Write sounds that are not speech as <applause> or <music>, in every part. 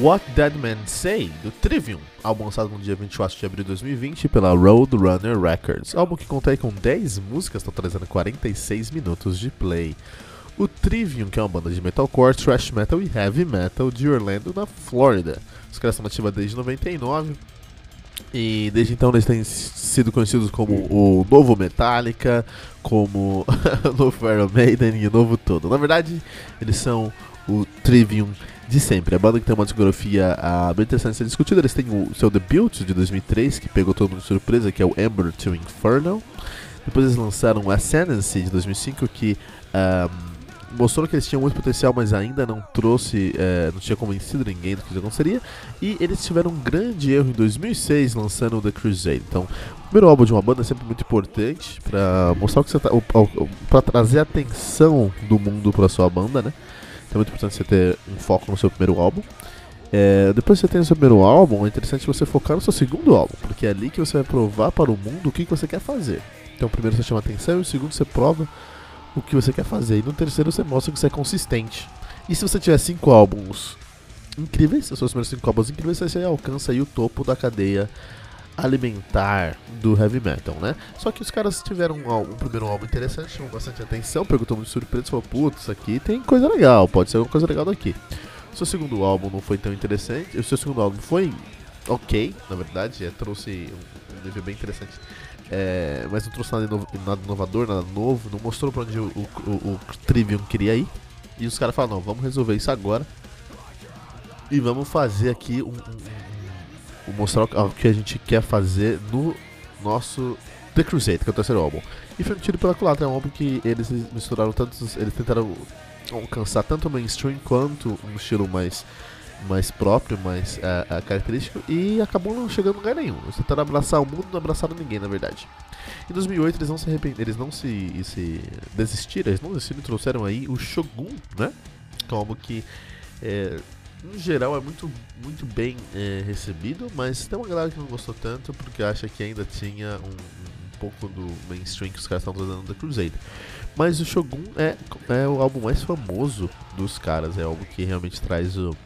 What Dead Men Say, do Trivium, álbum lançado no dia 24 de abril de 2020 pela Roadrunner Records. Álbum que conta com 10 músicas, totalizando 46 minutos de play. O Trivium, que é uma banda de metalcore, thrash metal e heavy metal de Orlando, na Flórida. Os caras estão ativos desde 99 e desde então eles têm sido conhecidos como o novo Metallica, como <laughs> o novo Iron Maiden e o novo todo. Na verdade, eles são o Trivium de sempre. A banda que tem uma discografia bem interessante de ser discutida. Eles têm o seu debut de 2003, que pegou todo mundo de surpresa, que é o Ember to Inferno. Depois eles lançaram Ascendancy de 2005, que mostrou que eles tinham muito potencial, mas ainda não trouxe, uh, não tinha convencido ninguém do que isso aconteceria. E eles tiveram um grande erro em 2006, lançando The Crusade. Então, o primeiro álbum de uma banda é sempre muito importante para mostrar o que você tá, para trazer atenção do mundo para sua banda, né? É muito importante você ter um foco no seu primeiro álbum. É, depois que você tem o seu primeiro álbum, é interessante você focar no seu segundo álbum, porque é ali que você vai provar para o mundo o que, que você quer fazer. Então, primeiro você chama atenção, e o segundo você prova o que você quer fazer, e no terceiro você mostra que você é consistente. E se você tiver cinco álbuns incríveis, os seus primeiros cinco álbuns incríveis, você alcança aí o topo da cadeia alimentar do heavy metal, né? Só que os caras tiveram um, um primeiro álbum interessante, chamou bastante atenção, perguntou muito surpreso, falou, putz, aqui tem coisa legal, pode ser alguma coisa legal daqui. O seu segundo álbum não foi tão interessante, o seu segundo álbum foi ok, na verdade, é, trouxe um, nível bem interessante. É, mas não trouxe nada, nada inovador, nada novo, não mostrou pra onde o, o, o, o Trivium queria ir. E os caras falaram, não, vamos resolver isso agora. E vamos fazer aqui um, um mostrar o que a gente quer fazer no nosso The Crusade, que é o terceiro álbum. E foi um tiro pela culatra, é um álbum que eles misturaram tantos. Eles tentaram alcançar tanto o mainstream quanto um estilo mais, mais próprio, mais uh, característico, e acabou não chegando a lugar nenhum. Eles tentaram abraçar o mundo, não abraçaram ninguém, na verdade. Em 2008 eles não se arrependeram, eles não se, se desistiram, eles não desistiram e trouxeram aí o Shogun, né? Que é um álbum que. É, no geral é muito, muito bem é, recebido, mas tem uma galera que não gostou tanto porque acha que ainda tinha um, um pouco do mainstream que os caras estão trazendo da Crusade. Mas o Shogun é, é o álbum mais famoso dos caras, é algo que realmente traz o,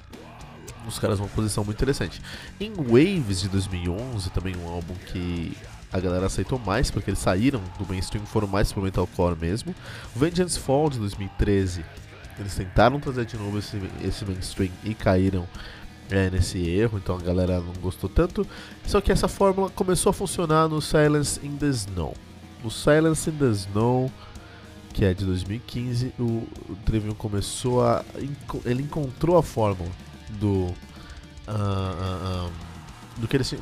os caras uma posição muito interessante. Em Waves de 2011, também um álbum que a galera aceitou mais porque eles saíram do mainstream, foram mais pro metalcore mesmo. Vengeance Fall de 2013 eles tentaram trazer de novo esse, esse mainstream e caíram é, nesse erro, então a galera não gostou tanto. Só que essa fórmula começou a funcionar no Silence in the Snow. No Silence in the Snow, que é de 2015, o, o Trivium começou a. Ele encontrou a fórmula do. Uh, uh, do, que eles,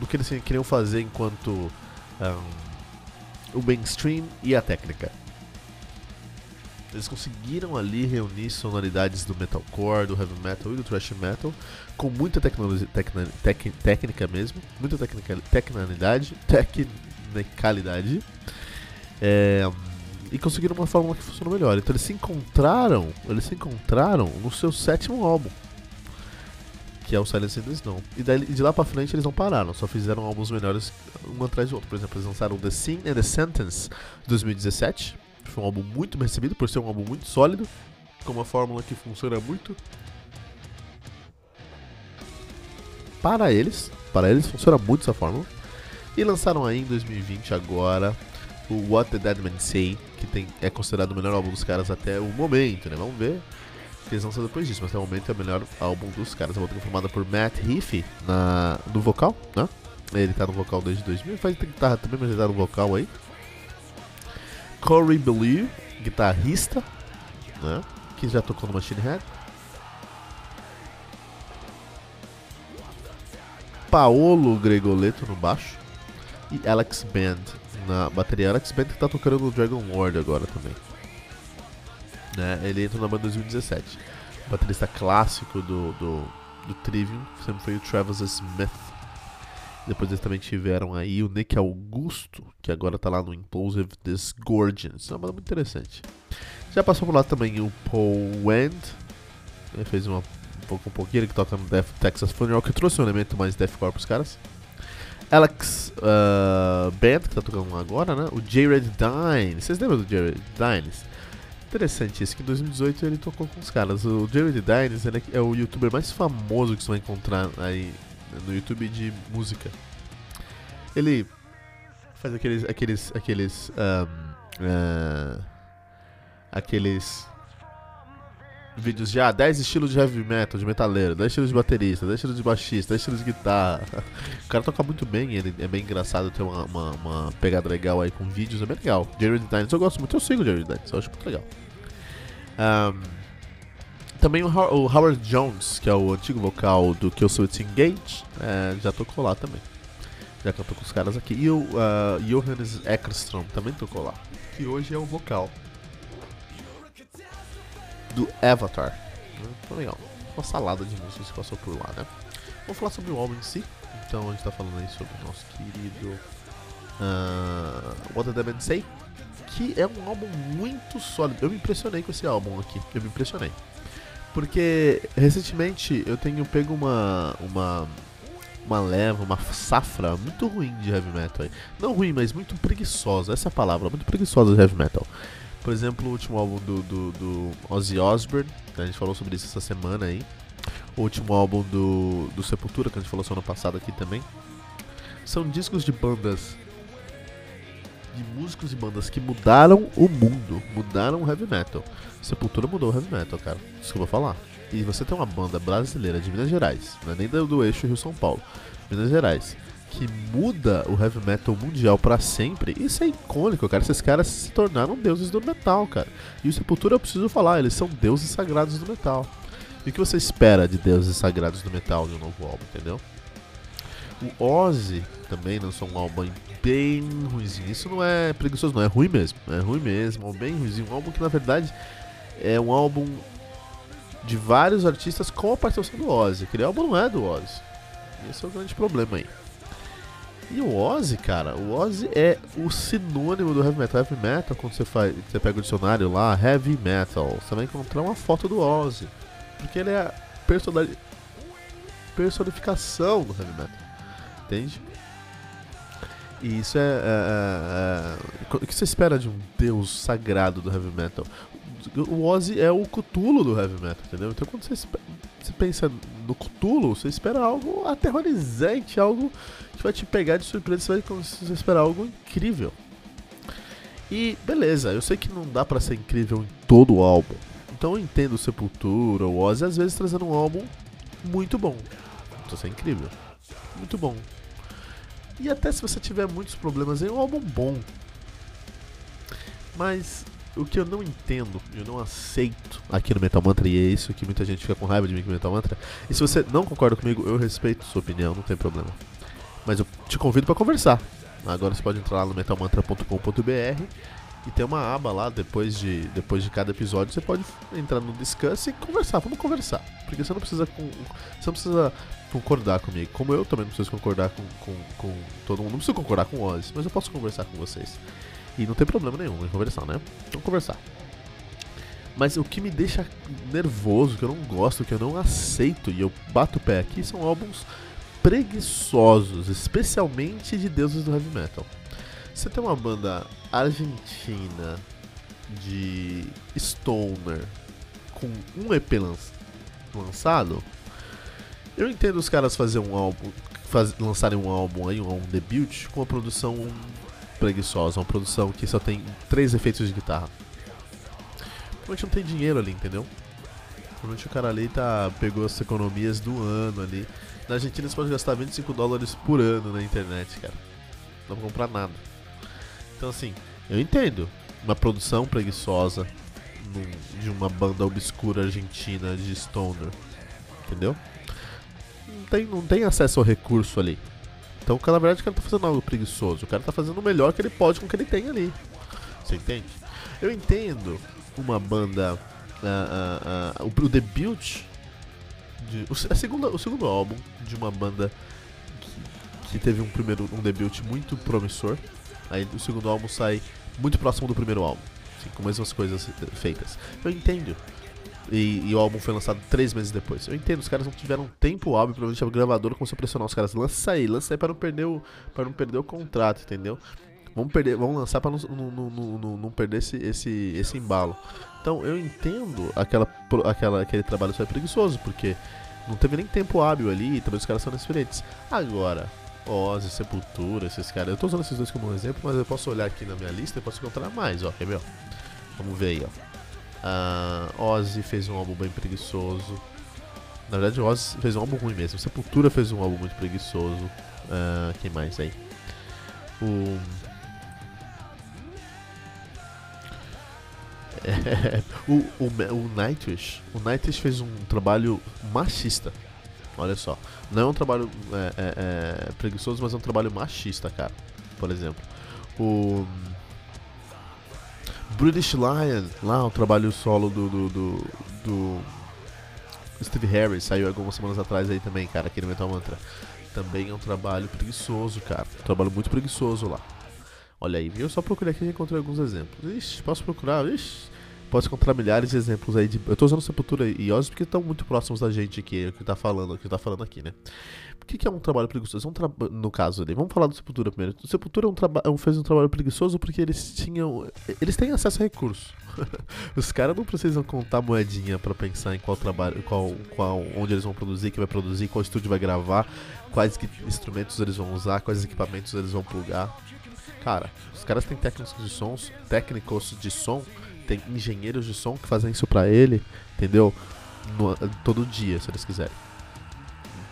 do que eles queriam fazer enquanto um, o mainstream e a técnica. Eles conseguiram ali reunir sonoridades do metalcore, do heavy metal e do thrash metal com muita tecnologia, tec, técnica mesmo, muita tecnica, tecnicalidade, tecnicalidade. É, e conseguiram uma fórmula que funcionou melhor. Então eles se encontraram, eles se encontraram no seu sétimo álbum, que é o Silence in the Snow. E daí, de lá pra frente eles não pararam, só fizeram álbuns melhores um atrás do outro. Por exemplo, eles lançaram The Sin and the Sentence 2017 foi um álbum muito bem recebido por ser um álbum muito sólido, com uma fórmula que funciona muito. Para eles, para eles funciona muito essa fórmula. E lançaram aí em 2020 agora o What the Dead Men Say, que tem, é considerado o melhor álbum dos caras até o momento, né? Vamos ver o que eles lançam depois disso, mas até o momento é o melhor álbum dos caras. A banda formada por Matt Heafy na, no vocal, né? Ele tá no vocal desde 2000, faz guitarra também, mas ele tá no vocal aí. Corey Believe, guitarrista, né? Que já tocou no Machine Head. Paolo Gregoleto no baixo e Alex Band na bateria. Alex Band que tá tocando no Dragon Lord agora também. Né? Ele entrou na banda em 2017. O baterista clássico do, do, do Trivium sempre foi o Travis Smith. Depois eles também tiveram aí o Nick Augusto, que agora tá lá no Implosive Disgorgeance. É uma banda muito interessante. Já passou por lá também o Paul Wend. Ele fez uma, um pouco um pouquinho, ele que toca no Death Texas Funeral, que trouxe um elemento mais deathcore pros caras. Alex uh, Band, que tá tocando agora, né? O Jared Dine. Vocês lembram do Jared Dines? Interessante isso, que em 2018 ele tocou com os caras. O Jared Dines é o youtuber mais famoso que você vai encontrar aí no YouTube de música. Ele faz aqueles. aqueles. aqueles. Um, uh, aqueles vídeos de ah, 10 estilos de heavy metal, de metaleiro, 10 estilos de baterista, 10 estilos de baixista, 10 estilos de guitarra. O cara toca muito bem, ele é bem engraçado, tem uma, uma, uma pegada legal aí com vídeos, é bem legal. Jared Dines, eu gosto muito, eu sigo o Jared Dines, eu acho muito legal. Um, também o, o, Howard Jones, que é o antigo vocal do Kill Switch Engage, é, já tocou lá também. Já cantou com os caras aqui. E o uh, Johannes Eckerstrom também tocou lá. Que hoje é o vocal do Avatar. Então, legal. Uma salada de músicas que passou por lá, né? Vamos falar sobre o álbum em si. Então a gente tá falando aí sobre o nosso querido uh, What the Devil Say, que é um álbum muito sólido. Eu me impressionei com esse álbum aqui. Eu me impressionei. Porque recentemente eu tenho pego uma uma uma leva, uma safra muito ruim de heavy metal aí. Não ruim, mas muito preguiçosa. Essa é a palavra, muito preguiçosa de heavy metal. Por exemplo, o último álbum do, do, do Ozzy Osbourne, a gente falou sobre isso essa semana aí. O último álbum do, do Sepultura, que a gente falou semana passada aqui também. São discos de bandas. De músicos e bandas que mudaram o mundo, mudaram o heavy metal. Sepultura mudou o heavy metal, cara. Vou falar. E você tem uma banda brasileira de Minas Gerais, não é nem do, do eixo Rio-São Paulo, Minas Gerais, que muda o heavy metal mundial para sempre, isso é icônico, cara. Esses caras se tornaram deuses do metal, cara. E o Sepultura eu preciso falar, eles são deuses sagrados do metal. E o que você espera de deuses sagrados do metal de um novo álbum, entendeu? O Ozzy também lançou um álbum bem ruimzinho. Isso não é preguiçoso, não, é ruim mesmo. É ruim mesmo, bem ruimzinho. Um álbum que na verdade é um álbum de vários artistas com a participação do Ozzy. Aquele álbum não é do Ozzy. Esse é o grande problema aí. E o Ozzy, cara, o Ozzy é o sinônimo do heavy metal. Heavy metal, quando você, faz, você pega o dicionário lá, heavy metal, você vai encontrar uma foto do Ozzy. Porque ele é a personificação do heavy metal. Entende? E isso é, é, é, é, O que você espera de um deus sagrado do heavy metal? O Ozzy é o Cthulhu do heavy metal, entendeu? Então quando você, você pensa no Cthulhu, você espera algo aterrorizante, algo que vai te pegar de surpresa, você vai você esperar algo incrível. E beleza, eu sei que não dá para ser incrível em todo o álbum. Então eu entendo Sepultura, o Ozzy, às vezes trazendo um álbum muito bom. Então isso é incrível. Muito bom. E até se você tiver muitos problemas, é um álbum bom. Mas o que eu não entendo, eu não aceito aqui no Metal Mantra, e é isso que muita gente fica com raiva de mim com Metal Mantra. E se você não concorda comigo, eu respeito sua opinião, não tem problema. Mas eu te convido para conversar. Agora você pode entrar lá no metalmantra.com.br e tem uma aba lá depois de, depois de cada episódio. Você pode entrar no Discuss e conversar. Vamos conversar. Porque você não precisa, com, você não precisa concordar comigo. Como eu também não preciso concordar com, com, com todo mundo. Não preciso concordar com o Oz, mas eu posso conversar com vocês. E não tem problema nenhum em conversar, né? Vamos conversar. Mas o que me deixa nervoso, que eu não gosto, que eu não aceito e eu bato o pé aqui são álbuns preguiçosos, especialmente de deuses do heavy metal. Você tem uma banda argentina de stoner com um EP lançado, eu entendo os caras fazer um álbum, faz, lançarem um álbum aí, um álbum debut com uma produção preguiçosa, uma produção que só tem três efeitos de guitarra. Provavelmente não tem dinheiro ali, entendeu? Provavelmente o cara ali tá, pegou as economias do ano ali. Na Argentina você pode gastar 25 dólares por ano na internet, cara. Não pra comprar nada. Então assim, eu entendo. Uma produção preguiçosa de uma banda obscura argentina de stoner. Entendeu? não tem, não tem acesso ao recurso ali. Então, na verdade, o cara tá fazendo algo preguiçoso. O cara tá fazendo o melhor que ele pode com o que ele tem ali. Você entende? Eu entendo uma banda. Uh, uh, uh, o, o debut. De, o, a segunda, o segundo álbum de uma banda que, que teve um primeiro um debut muito promissor. Aí o segundo álbum sai muito próximo do primeiro álbum. Assim, com as mesmas coisas feitas. Eu entendo. E, e, o álbum foi lançado três meses depois. Eu entendo, os caras não tiveram tempo hábil, provavelmente a gravadora começou a pressionar os caras. Lança aí, lança aí pra não perder o, pra não perder o contrato, entendeu? Vamos, perder, vamos lançar pra não, não, não, não, perder esse, esse, esse embalo. Então eu entendo aquela, aquela, aquele trabalho só é preguiçoso, porque não teve nem tempo hábil ali, e também os caras são inexperientes. Agora, Ozzy, Sepultura, esses caras. Eu tô usando esses dois como um exemplo, mas eu posso olhar aqui na minha lista e posso encontrar mais, ó. Quer ver? Ó? Vamos ver aí, ó. Uh, Ozzy fez um álbum bem preguiçoso. Na verdade, Ozzy fez um álbum ruim mesmo. Sepultura fez um álbum muito preguiçoso. Uh, quem mais aí? O. <laughs> O, o, o Nightwish, o Nightwish fez um trabalho machista. Olha só, não é um trabalho é, é, é, preguiçoso, mas é um trabalho machista, cara. Por exemplo, o British Lion, lá o trabalho solo do, do, do, do Steve Harris, saiu algumas semanas atrás aí também, cara, aqui no Metal Mantra. Também é um trabalho preguiçoso, cara. Um trabalho muito preguiçoso lá. Olha aí, eu só procurei aqui e encontrei alguns exemplos. Ixi, posso procurar? Ixi, posso encontrar milhares de exemplos aí de. Eu tô usando Sepultura e Ozzy porque estão muito próximos da gente aqui, o que tá falando, que tá falando aqui, né? O que, que é um trabalho preguiçoso? É um tra... No caso ali, vamos falar do Sepultura primeiro. O Sepultura é um traba... É fez um trabalho preguiçoso porque eles tinham. Eles têm acesso a recursos. <laughs> Os caras não precisam contar moedinha para pensar em qual trabalho, qual, qual, onde eles vão produzir, que vai produzir, qual estúdio vai gravar, quais instrumentos eles vão usar, quais equipamentos eles vão plugar. Cara, os caras têm técnicos de sons, técnicos de som, tem engenheiros de som que fazem isso pra ele, entendeu? No, todo dia, se eles quiserem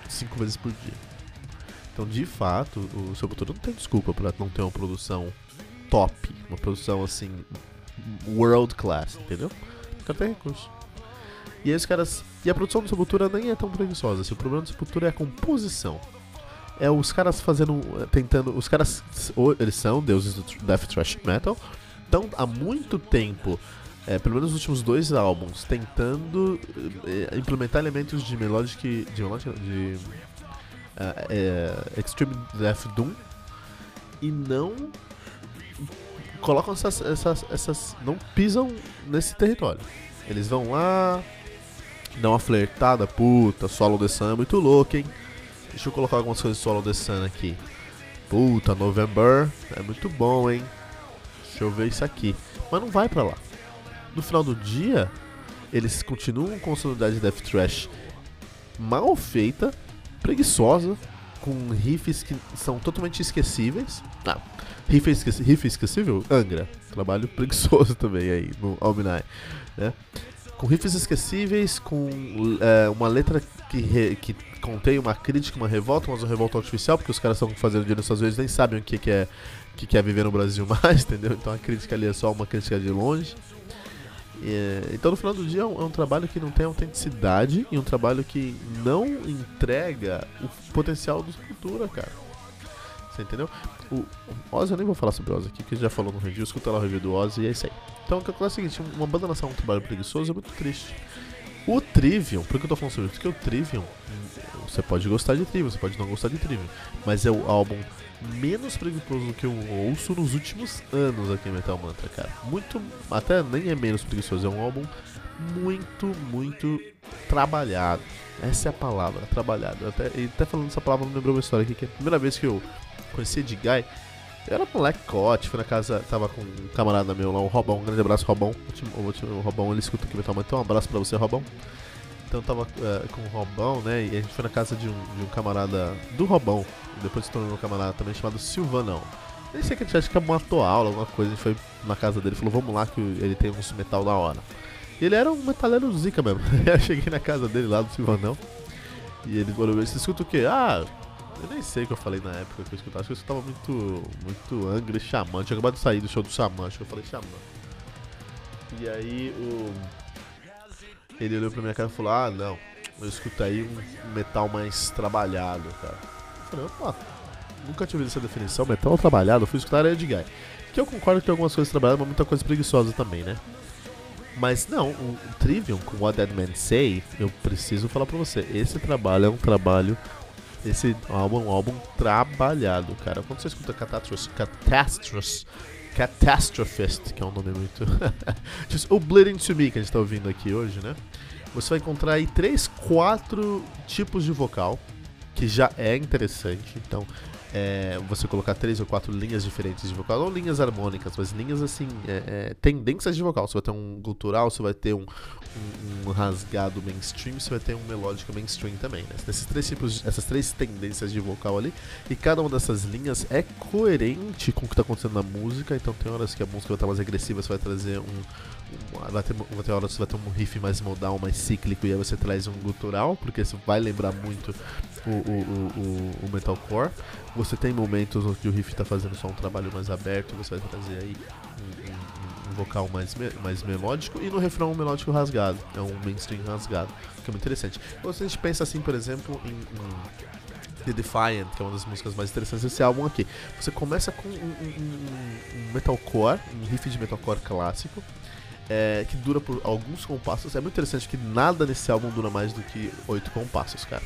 cinco vezes por dia. Então, de fato, o Sepultura não tem desculpa para não ter uma produção top, uma produção assim, world class, entendeu? O cara tem recurso. E aí os caras. E a produção do Sepultura nem é tão preguiçosa. Se o problema do Sepultura é a composição. É os caras fazendo. tentando. Os caras. Eles são deuses do Death Thrash Metal. Então, há muito tempo é, pelo menos nos últimos dois álbuns, tentando é, implementar elementos de melodic, de, melodic, de é, Extreme Death Doom e não colocam essas, essas, essas, não pisam nesse território. Eles vão lá, dão uma flertada, puta, solo The Sun é muito louco, hein? Deixa eu colocar algumas coisas de solo The Sun aqui. Puta, November é muito bom, hein? Deixa eu ver isso aqui. Mas não vai pra lá no final do dia, eles continuam com sonoridade de Death Trash mal feita, preguiçosa, com riffs que são totalmente esquecíveis. Ah, riff, esqueci, riff esquecível? Angra. Trabalho <laughs> preguiçoso também aí no Alminai. Né? Com riffs esquecíveis, com é, uma letra que, re, que contém uma crítica, uma revolta, mas uma revolta artificial, porque os caras estão fazendo dinheiro Estados Unidos nem sabem o que, que é que quer viver no Brasil <laughs> mais, entendeu? Então a crítica ali é só uma crítica de longe. É, então no final do dia é um, é um, trabalho que não tem autenticidade e um trabalho que não entrega o potencial do Escultura, cara. Você entendeu? O, Ozzy, eu nem vou falar sobre o Ozzy aqui, que já falou no review, escuta lá o review do Ozzy e é isso aí. Então o que é o seguinte, uma banda lançar um trabalho preguiçoso é muito triste. O Trivium, por que eu tô falando sobre isso? Porque o Trivium, você pode gostar de Trivium, você pode não gostar de Trivium, mas é o álbum menos preguiçoso que eu ouço nos últimos anos aqui em Metal Mantra, cara. Muito, até nem é menos preguiçoso, é um álbum muito, muito trabalhado. Essa é a palavra, trabalhado. Até, até falando essa palavra, me lembrou uma história aqui, que é a primeira vez que eu conheci Ed Guy, eu era moleque cote, fui na casa, tava com um camarada meu lá, o Robão, um grande abraço, Robão. O, o, o Robão, ele escuta aqui Metal Mantra, então um abraço pra você, Robão. Então eu tava uh, com o Robão, né? E a gente foi na casa de um, de um camarada do Robão, depois se tornou um camarada também chamado Silvanão. Nem sei que a gente acha que matou aula, alguma coisa. A gente foi na casa dele e falou: Vamos lá, que ele tem uns metal da hora. E ele era um metaleiro zica mesmo. <laughs> eu cheguei na casa dele lá do Silvanão. E ele falou: Você escuta o quê? Ah, eu nem sei o que eu falei na época que eu escutava. Acho que eu escutava muito, muito Angra e Xamã. Tinha acabado de sair do show do Xamã, acho que eu falei Xamã. E aí o ele olhou pra minha cara e falou: Ah, não, eu escuto aí um metal mais trabalhado, cara. Eu falei, opa, nunca tinha ouvido essa definição, metal trabalhado, eu fui escutar a Ed Guy. Que eu concordo que tem algumas coisas trabalhadas, mas muita coisa preguiçosa também, né? Mas não, o Trivium com What Dead Men Say, eu preciso falar pra você, esse trabalho é um trabalho. Esse álbum é um álbum trabalhado, cara. Quando você escuta Catastrophe, Catastrophe, Catastrophist, que é um nome muito. <laughs> o Bleeding to Me que a gente tá ouvindo aqui hoje, né? Você vai encontrar aí três, quatro tipos de vocal, que já é interessante. Então, é, você colocar três ou quatro linhas diferentes de vocal, não linhas harmônicas, mas linhas assim, é, é, tendências de vocal. Você vai ter um gutural, você vai ter um, um, um, rasgado mainstream, você vai ter um melódico mainstream também. Né? Esses três tipos, essas três tendências de vocal ali, e cada uma dessas linhas é coerente com o que está acontecendo na música. Então tem horas que a música vai estar mais agressiva, você vai trazer um, vai ter, vai ter horas que você vai ter um riff mais modal, mais cíclico, e aí você traz um gutural, porque isso vai lembrar muito o, o, o, o metalcore. Você tem momentos onde o riff está fazendo só um trabalho mais aberto, você vai trazer aí um, um, um vocal mais, me, mais melódico, e no refrão um melódico rasgado, é um mainstream rasgado, que é muito interessante. Então, se a gente pensa assim, por exemplo, em, em The Defiant, que é uma das músicas mais interessantes desse álbum aqui. Você começa com um, um, um, metalcore, um riff de metalcore clássico, é, que dura por alguns compassos. É muito interessante que nada nesse álbum dura mais do que oito compassos, cara.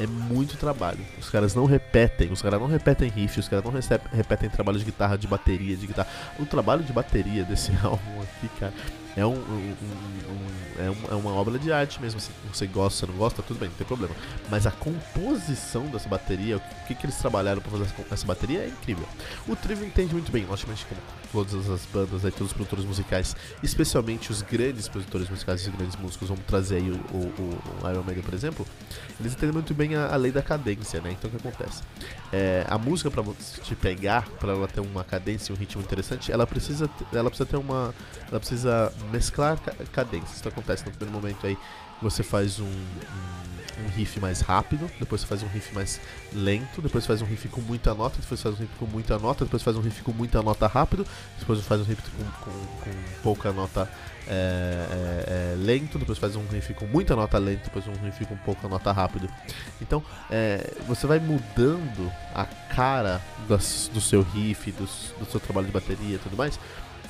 É muito trabalho. Os caras não repetem, os caras não repetem riffs, os caras não repetem trabalho de guitarra, de bateria, de guitarra. O trabalho de bateria desse <laughs> álbum aqui, cara, é, um, um, um, é, uma, é uma obra de arte mesmo. Se você gosta, você não gosta, tudo bem, não tem problema. Mas a composição dessa bateria, o que, que eles trabalharam para fazer essa bateria é incrível. O Trivium entende muito bem, logicamente, como todas as bandas, aí, todos os produtores musicais, especialmente os grandes produtores musicais e os grandes músicos, vamos trazer aí o, o, o Iron Maiden, por exemplo, eles entendem muito bem a, a lei da cadência, né? Então o que acontece? É, a música, para te pegar, para ela ter uma cadência e um ritmo interessante, ela precisa, ela precisa ter uma. Ela precisa mesclar cadências. Então acontece no primeiro momento aí, você faz um, um, um, riff mais rápido, depois você faz um riff mais lento, depois você faz um riff com muita nota, depois você faz um riff com muita nota, depois você faz um riff com muita nota rápido, depois você faz um riff com, com, com pouca nota é, é, é, lento, depois faz um riff com muita nota lento, depois um riff com pouca nota rápido. Então é, você vai mudando a cara das, do seu riff, dos, do seu trabalho de bateria e tudo mais.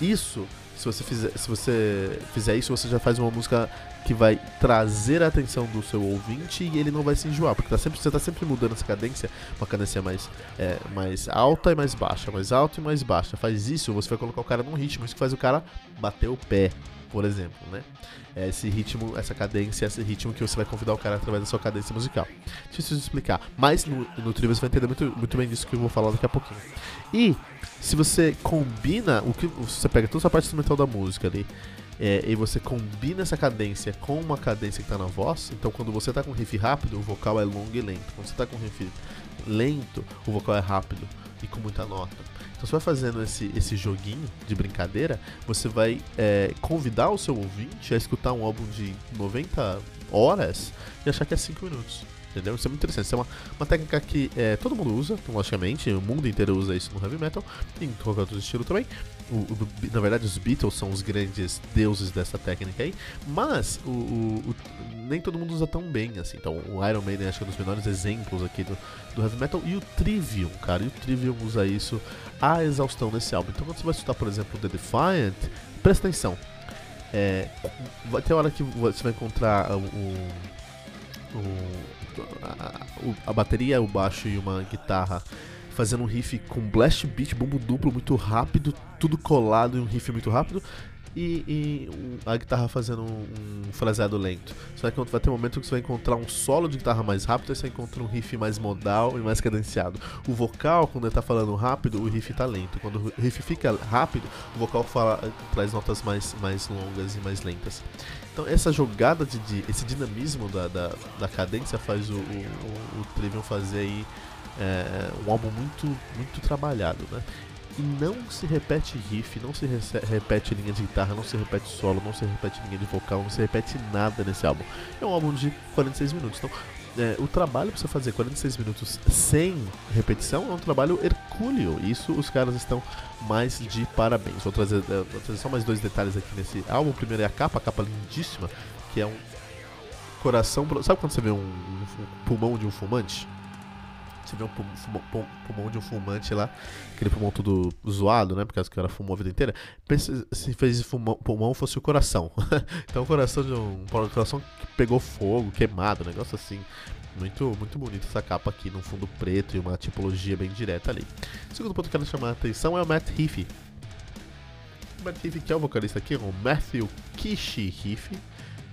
Isso se você fizer, se você fizer isso, você já faz uma música que vai trazer a atenção do seu ouvinte e ele não vai se enjoar, porque tá sempre, você está sempre mudando essa cadência, uma cadência mais, é, mais alta e mais baixa, mais alta e mais baixa. Faz isso, você vai colocar o cara num ritmo, isso que faz o cara bater o pé, por exemplo, né? É esse ritmo, essa cadência, esse ritmo que você vai convidar o cara através da sua cadência musical. Deixa eu explicar. Mas no, no trio você vai entender muito, muito bem disso que eu vou falar daqui a pouquinho. E se você combina o que você pega toda essa parte instrumental da música ali é, e você combina essa cadência com uma cadência que está na voz, então quando você está com riff rápido, o vocal é longo e lento. Quando você está com riff lento, o vocal é rápido e com muita nota. Então você vai fazendo esse, esse joguinho de brincadeira, você vai é, convidar o seu ouvinte a escutar um álbum de 90 horas e achar que é 5 minutos. Entendeu? Isso é muito interessante. Isso é uma, uma técnica que é, todo mundo usa, logicamente, o mundo inteiro usa isso no heavy metal, em qualquer outro estilo também. O, o, na verdade, os Beatles são os grandes deuses dessa técnica aí, mas o, nem todo mundo usa tão bem assim. Então, o Iron Maiden acho que é um dos menores exemplos aqui do, do heavy metal, e o Trivium, cara, e o Trivium usa isso a exaustão nesse álbum. Então, quando você vai escutar, por exemplo, The Defiant, presta atenção. É, vai ter hora que você vai encontrar o, o, a, bateria, o baixo e uma guitarra fazendo um riff com blast beat, bumbo duplo muito rápido, tudo colado em um riff muito rápido. E, e a guitarra fazendo um, um fraseado lento. Você vai, vai ter um momento que você vai encontrar um solo de guitarra mais rápido, e você encontra um riff mais modal e mais cadenciado. O vocal, quando ele tá falando rápido, o riff tá lento. Quando o riff fica rápido, o vocal fala, traz notas mais, mais longas e mais lentas. Então essa jogada de, de esse dinamismo da, da, da, cadência faz o, o, o, Trivium fazer aí é, um álbum muito, muito trabalhado, né? E não se repete riff, não se repete linha de guitarra, não se repete solo, não se repete linha de vocal, não se repete nada nesse álbum. É um álbum de 46 minutos. Então, é, o trabalho para você fazer 46 minutos sem repetição é um trabalho hercúleo. Isso os caras estão mais de parabéns. Vou trazer, é, vou trazer só mais dois detalhes aqui nesse álbum. O primeiro é a capa, a capa lindíssima, que é um coração. Sabe quando você vê um, um pulmão de um fumante? Você vê um pulmão, pulmão, de um fumante lá, aquele pulmão todo zoado, né? Porque o cara fumou a vida inteira. Pensa se fez pulmão, pulmão fosse o coração. <laughs> então o coração de um. O coração que pegou fogo, queimado, um negócio assim. Muito, muito bonito essa capa aqui, num fundo preto e uma tipologia bem direta ali. O segundo ponto que eu quero chamar a atenção é o Matt Heafy. O Matt Heafy, que é o vocalista aqui, é o Matthew Kishi Heafy.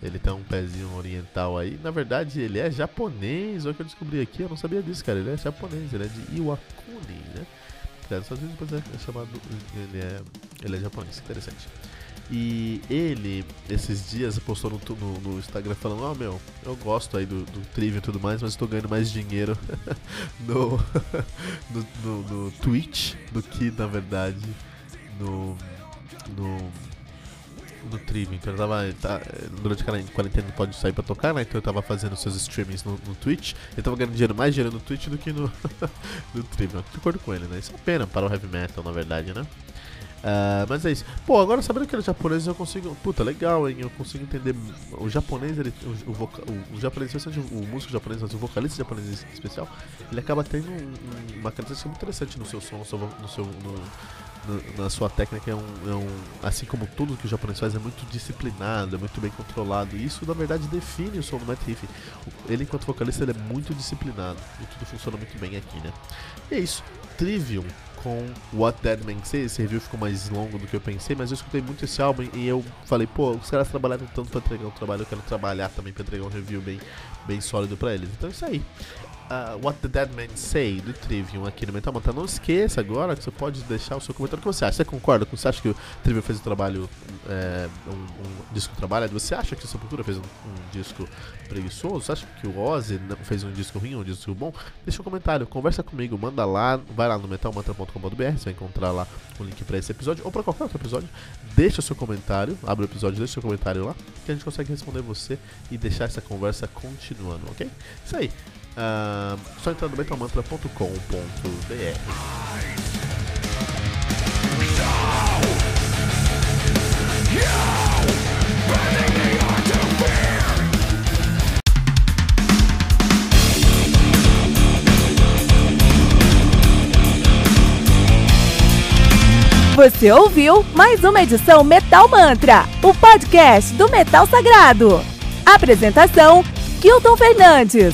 Ele tem um pezinho oriental aí. Na verdade, ele é japonês. Olha o que eu descobri aqui. Eu não sabia disso, cara. Ele é japonês. Ele é de Iwakuni, né? Cara, só depois é chamado. Ele é, ele é japonês. Interessante. E ele, esses dias, postou no, no, no Instagram falando: Ó, oh, meu, eu gosto aí do, do Trivium e tudo mais, mas estou ganhando mais dinheiro <laughs> no, <laughs> no, no, no Twitch do que, na verdade, no. no no Trivium. Então eu tava. Tá, durante a quarentena não pode sair pra tocar, né? Então eu tava fazendo seus streamings no, no Twitch. Eu tava ganhando dinheiro, mais dinheiro no Twitch do que no, <laughs> no Trivium. De acordo com ele, né? Isso é pena para o heavy metal, na verdade, né? Uh, mas é isso. Pô, agora sabendo que ele é japonês, eu consigo. Puta, legal, hein? Eu consigo entender. O japonês, ele, o, o, voca, o, o japonês, especialmente o músico japonês, mas o vocalista japonês em especial, ele acaba tendo um, um, uma característica muito interessante no seu som, no seu. No seu no, na sua técnica é um, é um, assim como tudo que o japonês faz é muito disciplinado, é muito bem controlado. E isso na verdade define o som do Matt Heafy. Ele enquanto vocalista ele é muito disciplinado e tudo funciona muito bem aqui, né? E é isso. Trivium com What Dead Man Say. Esse review ficou mais longo do que eu pensei, mas eu escutei muito esse álbum e eu falei, pô, os caras trabalharam tanto pra entregar um trabalho, eu quero trabalhar também pra entregar um review bem, bem sólido pra eles. Então é isso aí uh, What the Dead Man Say do Trivium aqui no Metal Mantra. Não esqueça agora que você pode deixar o seu comentário. O que você acha? Você concorda? Você acha que o Trivium fez um trabalho, é, um, um, disco trabalho? Você acha que o Sepultura fez um, um, disco preguiçoso? Você acha que o Ozzy fez um disco ruim, um disco bom? Deixa um comentário, conversa comigo, manda lá, vai lá no metalmantra.com.br, você vai encontrar lá o link para esse episódio ou para qualquer outro episódio. Deixa o seu comentário, abre o episódio, deixa o seu comentário lá, que a gente consegue responder você e deixar essa conversa continuando, ok? Isso aí. Uh, só entrar no metalmantra.com.br. Você ouviu mais uma edição Metal Mantra, o podcast do Metal Sagrado. Apresentação: Kilton Fernandes.